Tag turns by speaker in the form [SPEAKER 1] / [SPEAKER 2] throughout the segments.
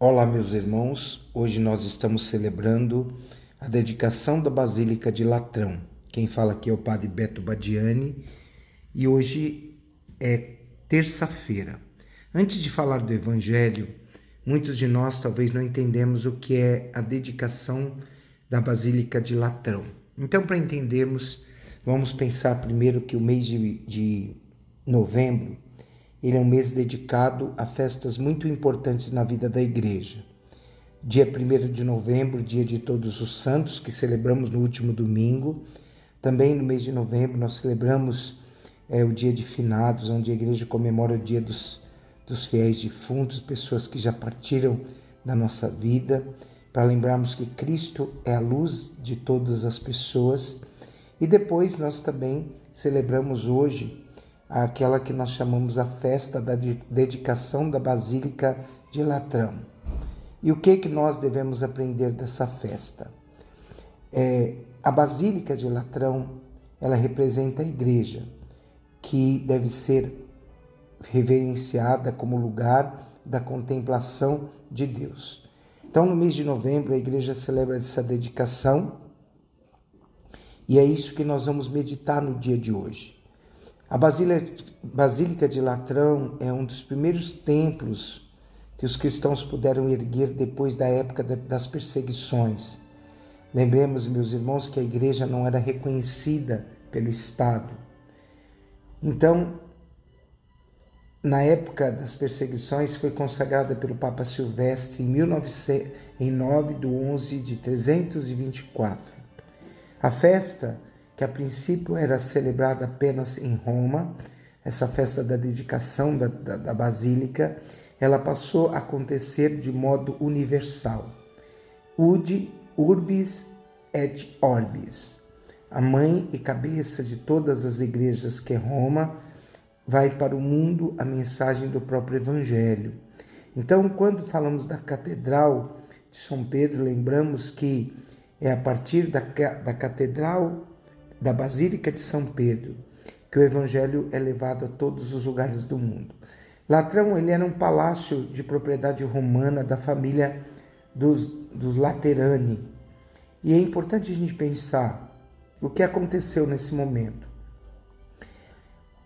[SPEAKER 1] Olá, meus irmãos. Hoje nós estamos celebrando a dedicação da Basílica de Latrão. Quem fala aqui é o Padre Beto Badiani e hoje é terça-feira. Antes de falar do Evangelho, muitos de nós talvez não entendemos o que é a dedicação da Basílica de Latrão. Então, para entendermos, vamos pensar primeiro que o mês de, de novembro ele é um mês dedicado a festas muito importantes na vida da igreja. Dia 1 de novembro, dia de Todos os Santos, que celebramos no último domingo. Também no mês de novembro nós celebramos é, o dia de finados, onde a igreja comemora o dia dos, dos fiéis defuntos, pessoas que já partiram da nossa vida, para lembrarmos que Cristo é a luz de todas as pessoas. E depois nós também celebramos hoje aquela que nós chamamos a festa da dedicação da Basílica de Latrão. E o que que nós devemos aprender dessa festa? É, a Basílica de Latrão, ela representa a igreja, que deve ser reverenciada como lugar da contemplação de Deus. Então, no mês de novembro, a igreja celebra essa dedicação e é isso que nós vamos meditar no dia de hoje. A Basílica de Latrão é um dos primeiros templos que os cristãos puderam erguer depois da época das perseguições. Lembremos, meus irmãos, que a igreja não era reconhecida pelo Estado. Então, na época das perseguições, foi consagrada pelo Papa Silvestre em, 19, em 9 de 11 de 324. A festa que a princípio era celebrada apenas em Roma, essa festa da dedicação da, da, da Basílica, ela passou a acontecer de modo universal. Ud urbis et orbis. A mãe e cabeça de todas as igrejas que é Roma vai para o mundo a mensagem do próprio Evangelho. Então, quando falamos da Catedral de São Pedro, lembramos que é a partir da, da Catedral da Basílica de São Pedro, que o evangelho é levado a todos os lugares do mundo. Latrão ele era um palácio de propriedade romana da família dos, dos Laterani. E é importante a gente pensar o que aconteceu nesse momento.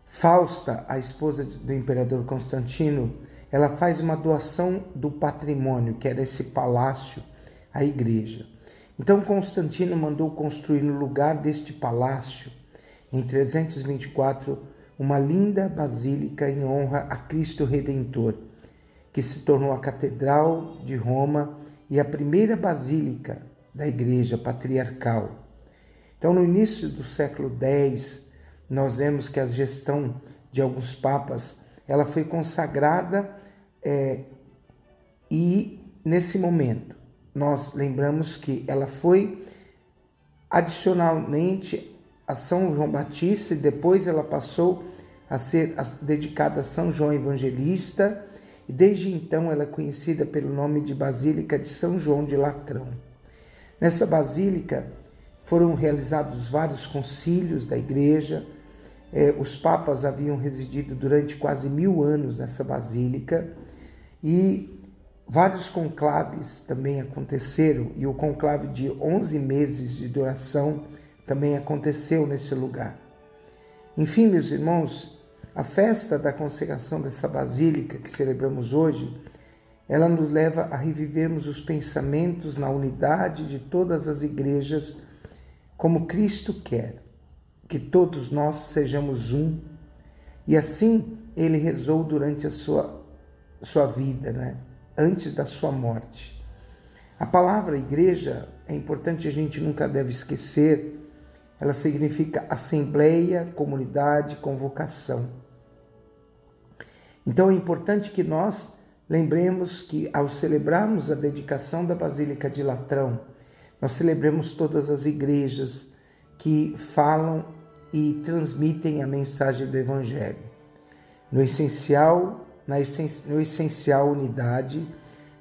[SPEAKER 1] Fausta, a esposa do imperador Constantino, ela faz uma doação do patrimônio, que era esse palácio, à igreja. Então Constantino mandou construir no lugar deste palácio, em 324, uma linda basílica em honra a Cristo Redentor, que se tornou a Catedral de Roma e a primeira basílica da Igreja Patriarcal. Então, no início do século X, nós vemos que a gestão de alguns papas ela foi consagrada é, e nesse momento nós lembramos que ela foi adicionalmente a São João Batista e depois ela passou a ser dedicada a São João Evangelista. E desde então ela é conhecida pelo nome de Basílica de São João de Latrão. Nessa basílica foram realizados vários concílios da igreja, eh, os papas haviam residido durante quase mil anos nessa basílica. E Vários conclaves também aconteceram e o conclave de 11 meses de duração também aconteceu nesse lugar. Enfim, meus irmãos, a festa da consagração dessa basílica que celebramos hoje, ela nos leva a revivermos os pensamentos na unidade de todas as igrejas, como Cristo quer, que todos nós sejamos um. E assim ele rezou durante a sua, sua vida, né? Antes da sua morte. A palavra igreja é importante, a gente nunca deve esquecer. Ela significa assembleia, comunidade, convocação. Então é importante que nós lembremos que ao celebrarmos a dedicação da Basílica de Latrão, nós celebremos todas as igrejas que falam e transmitem a mensagem do Evangelho. No essencial, na no essencial unidade,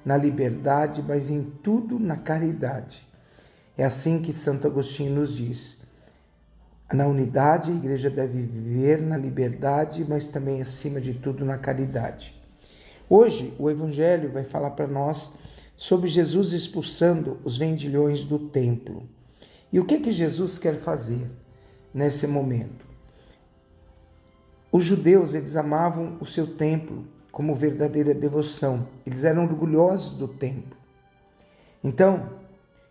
[SPEAKER 1] na liberdade, mas em tudo na caridade. É assim que Santo Agostinho nos diz. Na unidade, a igreja deve viver na liberdade, mas também, acima de tudo, na caridade. Hoje, o Evangelho vai falar para nós sobre Jesus expulsando os vendilhões do templo. E o que que Jesus quer fazer nesse momento? Os judeus, eles amavam o seu templo como verdadeira devoção. Eles eram orgulhosos do templo. Então,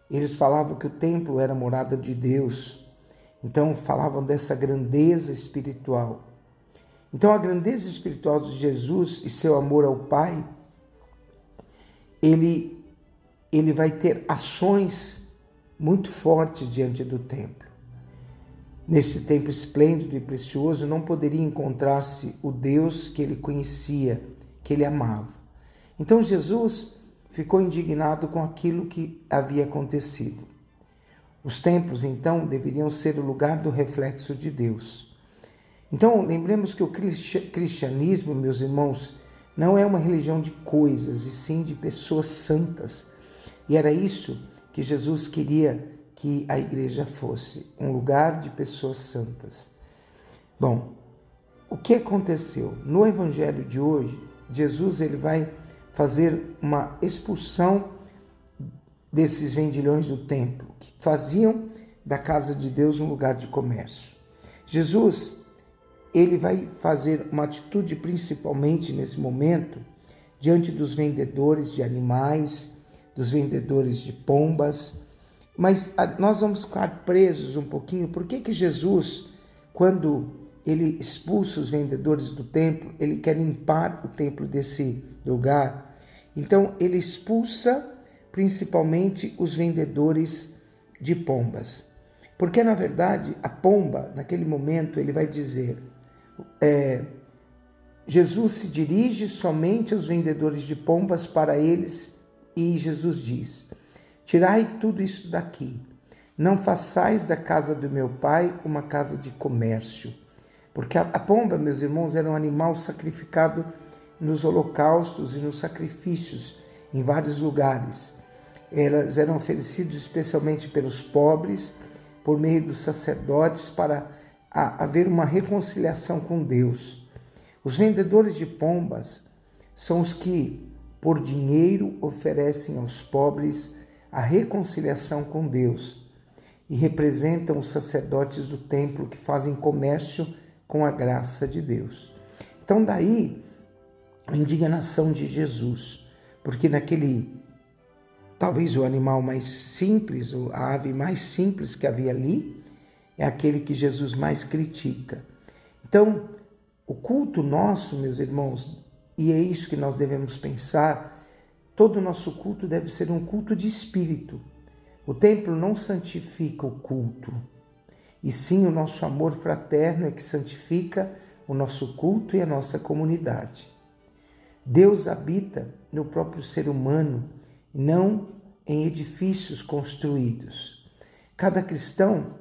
[SPEAKER 1] eles falavam que o templo era morada de Deus. Então, falavam dessa grandeza espiritual. Então, a grandeza espiritual de Jesus e seu amor ao Pai, ele, ele vai ter ações muito fortes diante do templo. Nesse templo esplêndido e precioso, não poderia encontrar-se o Deus que ele conhecia, que ele amava. Então, Jesus ficou indignado com aquilo que havia acontecido. Os templos, então, deveriam ser o lugar do reflexo de Deus. Então, lembremos que o cristianismo, meus irmãos, não é uma religião de coisas, e sim de pessoas santas. E era isso que Jesus queria que a igreja fosse, um lugar de pessoas santas. Bom, o que aconteceu? No evangelho de hoje, Jesus ele vai fazer uma expulsão desses vendilhões do templo, que faziam da casa de Deus um lugar de comércio. Jesus ele vai fazer uma atitude principalmente nesse momento diante dos vendedores de animais, dos vendedores de pombas, mas nós vamos ficar presos um pouquinho. Por que que Jesus, quando ele expulsa os vendedores do templo, ele quer limpar o templo desse lugar? Então ele expulsa principalmente os vendedores de pombas. Porque na verdade a pomba, naquele momento, ele vai dizer: é, Jesus se dirige somente aos vendedores de pombas para eles e Jesus diz: Tirai tudo isso daqui. Não façais da casa do meu pai uma casa de comércio. Porque a, pomba, meus irmãos, era um animal sacrificado nos holocaustos e nos sacrifícios em vários lugares. Elas eram oferecidas especialmente pelos pobres, por meio dos sacerdotes, para haver uma reconciliação com Deus. Os vendedores de pombas são os que, por dinheiro, oferecem aos pobres a reconciliação com Deus e representam os sacerdotes do templo que fazem comércio com a graça de Deus. Então, daí a indignação de Jesus, porque naquele talvez o animal mais simples, a ave mais simples que havia ali, é aquele que Jesus mais critica. Então, o culto nosso, meus irmãos, e é isso que nós devemos pensar, todo o nosso culto deve ser um culto de espírito. O templo não santifica o culto, e sim o nosso amor fraterno é que santifica o nosso culto e a nossa comunidade. Deus habita no próprio ser humano, não em edifícios construídos. Cada cristão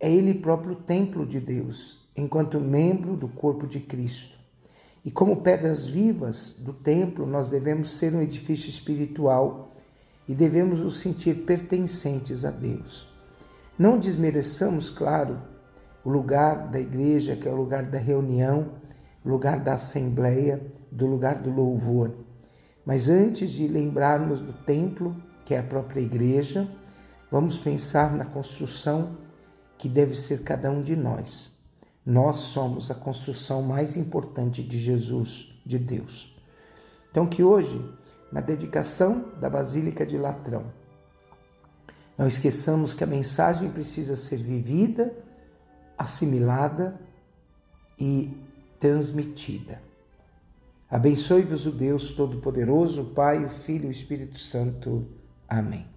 [SPEAKER 1] é ele próprio templo de Deus, enquanto membro do corpo de Cristo. E como pedras vivas do templo, nós devemos ser um edifício espiritual e devemos nos sentir pertencentes a Deus. Não desmereçamos, claro, o lugar da igreja, que é o lugar da reunião, lugar da assembleia, do lugar do louvor. Mas antes de lembrarmos do templo, que é a própria igreja, vamos pensar na construção que deve ser cada um de nós. Nós somos a construção mais importante de Jesus, de Deus. Então, que hoje, na dedicação da Basílica de Latrão, não esqueçamos que a mensagem precisa ser vivida, assimilada e transmitida. Abençoe-vos o Deus Todo-Poderoso, o Pai, o Filho e o Espírito Santo. Amém.